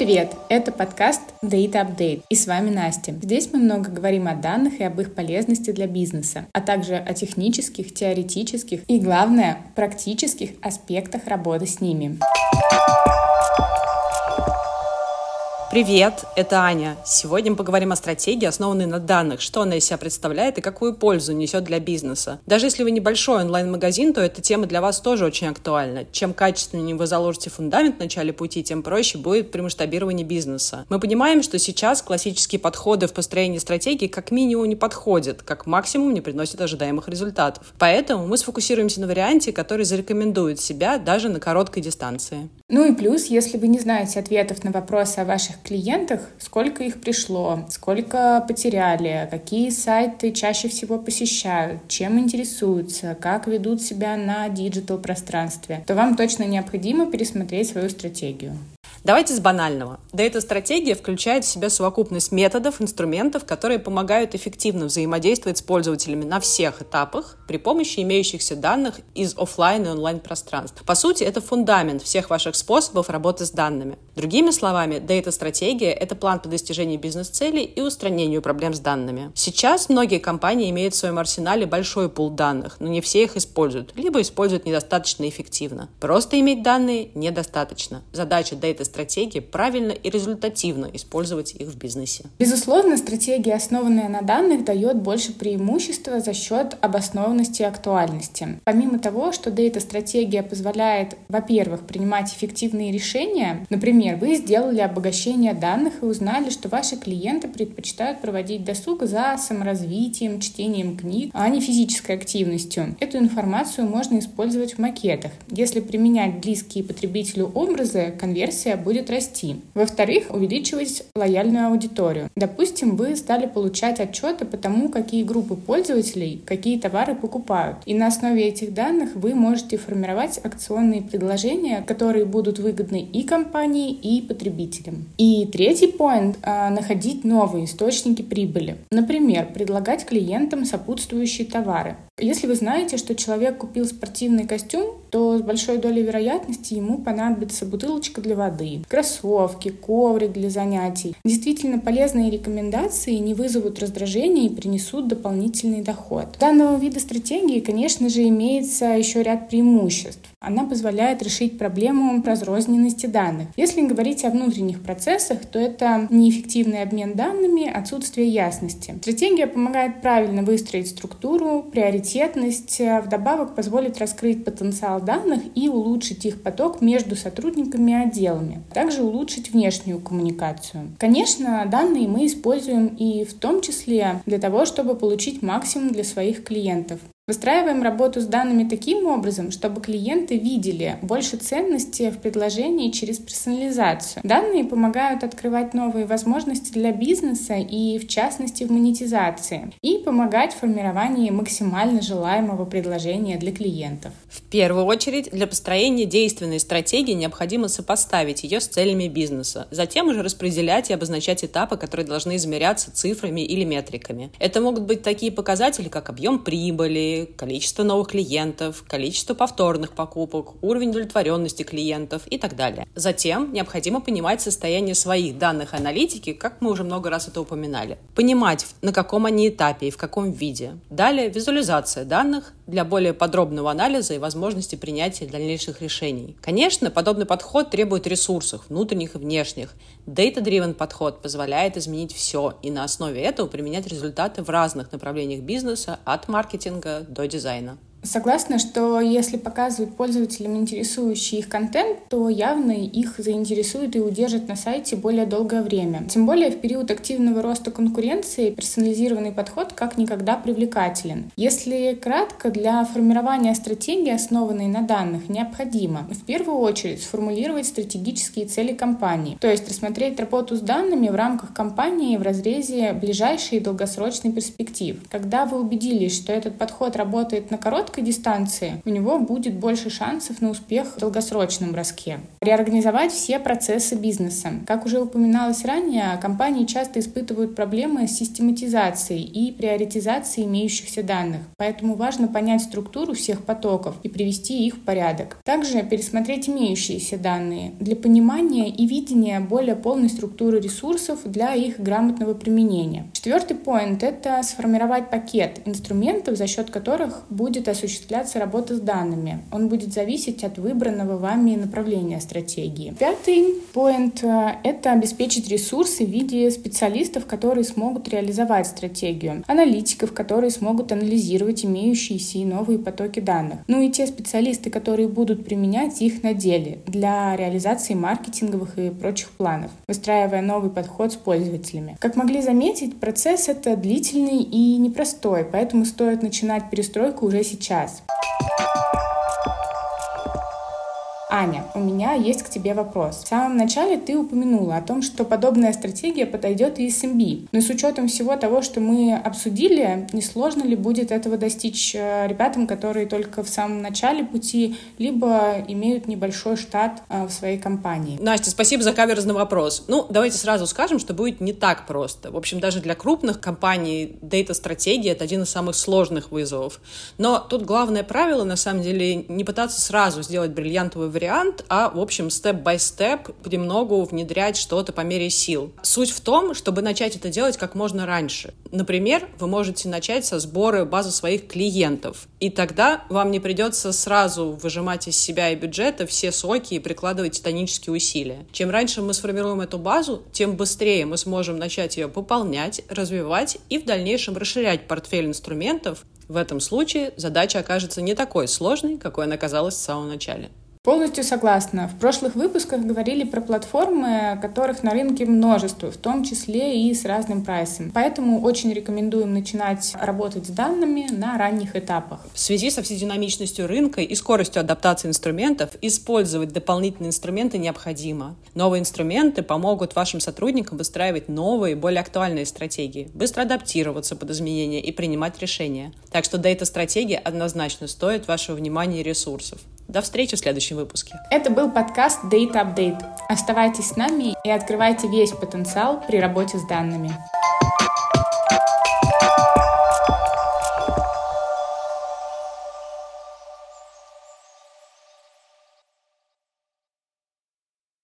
привет! Это подкаст Data Update, и с вами Настя. Здесь мы много говорим о данных и об их полезности для бизнеса, а также о технических, теоретических и, главное, практических аспектах работы с ними. Привет, это Аня. Сегодня мы поговорим о стратегии, основанной на данных, что она из себя представляет и какую пользу несет для бизнеса. Даже если вы небольшой онлайн-магазин, то эта тема для вас тоже очень актуальна. Чем качественнее вы заложите фундамент в начале пути, тем проще будет при масштабировании бизнеса. Мы понимаем, что сейчас классические подходы в построении стратегии как минимум не подходят, как максимум не приносят ожидаемых результатов. Поэтому мы сфокусируемся на варианте, который зарекомендует себя даже на короткой дистанции. Ну и плюс, если вы не знаете ответов на вопросы о ваших клиентах, сколько их пришло, сколько потеряли, какие сайты чаще всего посещают, чем интересуются, как ведут себя на digital пространстве, то вам точно необходимо пересмотреть свою стратегию. Давайте с банального. Дата-стратегия включает в себя совокупность методов, инструментов, которые помогают эффективно взаимодействовать с пользователями на всех этапах при помощи имеющихся данных из офлайн и онлайн пространств. По сути, это фундамент всех ваших способов работы с данными. Другими словами, дата-стратегия — это план по достижению бизнес-целей и устранению проблем с данными. Сейчас многие компании имеют в своем арсенале большой пул данных, но не все их используют, либо используют недостаточно эффективно. Просто иметь данные недостаточно. Задача дата стратегии правильно и результативно использовать их в бизнесе. Безусловно, стратегия, основанная на данных, дает больше преимущества за счет обоснованности и актуальности. Помимо того, что дейта-стратегия позволяет, во-первых, принимать эффективные решения, например, вы сделали обогащение данных и узнали, что ваши клиенты предпочитают проводить досуг за саморазвитием, чтением книг, а не физической активностью. Эту информацию можно использовать в макетах. Если применять близкие потребителю образы, конверсия будет расти. Во-вторых, увеличивать лояльную аудиторию. Допустим, вы стали получать отчеты по тому, какие группы пользователей какие товары покупают. И на основе этих данных вы можете формировать акционные предложения, которые будут выгодны и компании, и потребителям. И третий поинт а, — находить новые источники прибыли. Например, предлагать клиентам сопутствующие товары. Если вы знаете, что человек купил спортивный костюм, то с большой долей вероятности ему понадобится бутылочка для воды, кроссовки, коврик для занятий. Действительно полезные рекомендации не вызовут раздражения и принесут дополнительный доход. У данного вида стратегии, конечно же, имеется еще ряд преимуществ. Она позволяет решить проблему разрозненности данных. Если говорить о внутренних процессах, то это неэффективный обмен данными, отсутствие ясности. Стратегия помогает правильно выстроить структуру, приоритетность, вдобавок позволит раскрыть потенциал данных и улучшить их поток между сотрудниками и отделами. Также улучшить внешнюю коммуникацию. Конечно, данные мы используем и в том числе для того, чтобы получить максимум для своих клиентов. Выстраиваем работу с данными таким образом, чтобы клиенты видели больше ценности в предложении через персонализацию. Данные помогают открывать новые возможности для бизнеса и, в частности, в монетизации, и помогать в формировании максимально желаемого предложения для клиентов. В первую очередь, для построения действенной стратегии необходимо сопоставить ее с целями бизнеса, затем уже распределять и обозначать этапы, которые должны измеряться цифрами или метриками. Это могут быть такие показатели, как объем прибыли, количество новых клиентов, количество повторных покупок, уровень удовлетворенности клиентов и так далее. Затем необходимо понимать состояние своих данных аналитики, как мы уже много раз это упоминали. Понимать, на каком они этапе и в каком виде. Далее визуализация данных для более подробного анализа и возможности принятия дальнейших решений. Конечно, подобный подход требует ресурсов, внутренних и внешних. Data-driven подход позволяет изменить все и на основе этого применять результаты в разных направлениях бизнеса от маркетинга до дизайна. Согласна, что если показывают пользователям интересующий их контент, то явно их заинтересует и удержит на сайте более долгое время. Тем более в период активного роста конкуренции персонализированный подход как никогда привлекателен. Если кратко, для формирования стратегии, основанной на данных, необходимо в первую очередь сформулировать стратегические цели компании, то есть рассмотреть работу с данными в рамках компании в разрезе ближайшей и долгосрочной перспектив. Когда вы убедились, что этот подход работает на короткий короткой дистанции, у него будет больше шансов на успех в долгосрочном броске. Реорганизовать все процессы бизнеса. Как уже упоминалось ранее, компании часто испытывают проблемы с систематизацией и приоритизацией имеющихся данных, поэтому важно понять структуру всех потоков и привести их в порядок. Также пересмотреть имеющиеся данные для понимания и видения более полной структуры ресурсов для их грамотного применения. Четвертый поинт — это сформировать пакет инструментов, за счет которых будет осуществляться работа с данными. Он будет зависеть от выбранного вами направления стратегии. Пятый поинт э, — это обеспечить ресурсы в виде специалистов, которые смогут реализовать стратегию, аналитиков, которые смогут анализировать имеющиеся и новые потоки данных, ну и те специалисты, которые будут применять их на деле для реализации маркетинговых и прочих планов, выстраивая новый подход с пользователями. Как могли заметить, процесс это длительный и непростой, поэтому стоит начинать перестройку уже сейчас. chasse. Аня, у меня есть к тебе вопрос. В самом начале ты упомянула о том, что подобная стратегия подойдет и SMB. Но с учетом всего того, что мы обсудили, несложно ли будет этого достичь э, ребятам, которые только в самом начале пути, либо имеют небольшой штат э, в своей компании? Настя, спасибо за каверзный вопрос. Ну, давайте сразу скажем, что будет не так просто. В общем, даже для крупных компаний дейта-стратегия — это один из самых сложных вызовов. Но тут главное правило, на самом деле, не пытаться сразу сделать бриллиантовый вариант, а, в общем, степ-бай-степ понемногу внедрять что-то по мере сил. Суть в том, чтобы начать это делать как можно раньше. Например, вы можете начать со сбора базы своих клиентов. И тогда вам не придется сразу выжимать из себя и бюджета все соки и прикладывать титанические усилия. Чем раньше мы сформируем эту базу, тем быстрее мы сможем начать ее пополнять, развивать и в дальнейшем расширять портфель инструментов. В этом случае задача окажется не такой сложной, какой она казалась в самом начале. Полностью согласна. В прошлых выпусках говорили про платформы, которых на рынке множество, в том числе и с разным прайсом. Поэтому очень рекомендуем начинать работать с данными на ранних этапах. В связи со всей динамичностью рынка и скоростью адаптации инструментов, использовать дополнительные инструменты необходимо. Новые инструменты помогут вашим сотрудникам выстраивать новые, более актуальные стратегии, быстро адаптироваться под изменения и принимать решения. Так что дата-стратегия однозначно стоит вашего внимания и ресурсов. До встречи в следующем выпуске. Это был подкаст Data Update. Оставайтесь с нами и открывайте весь потенциал при работе с данными.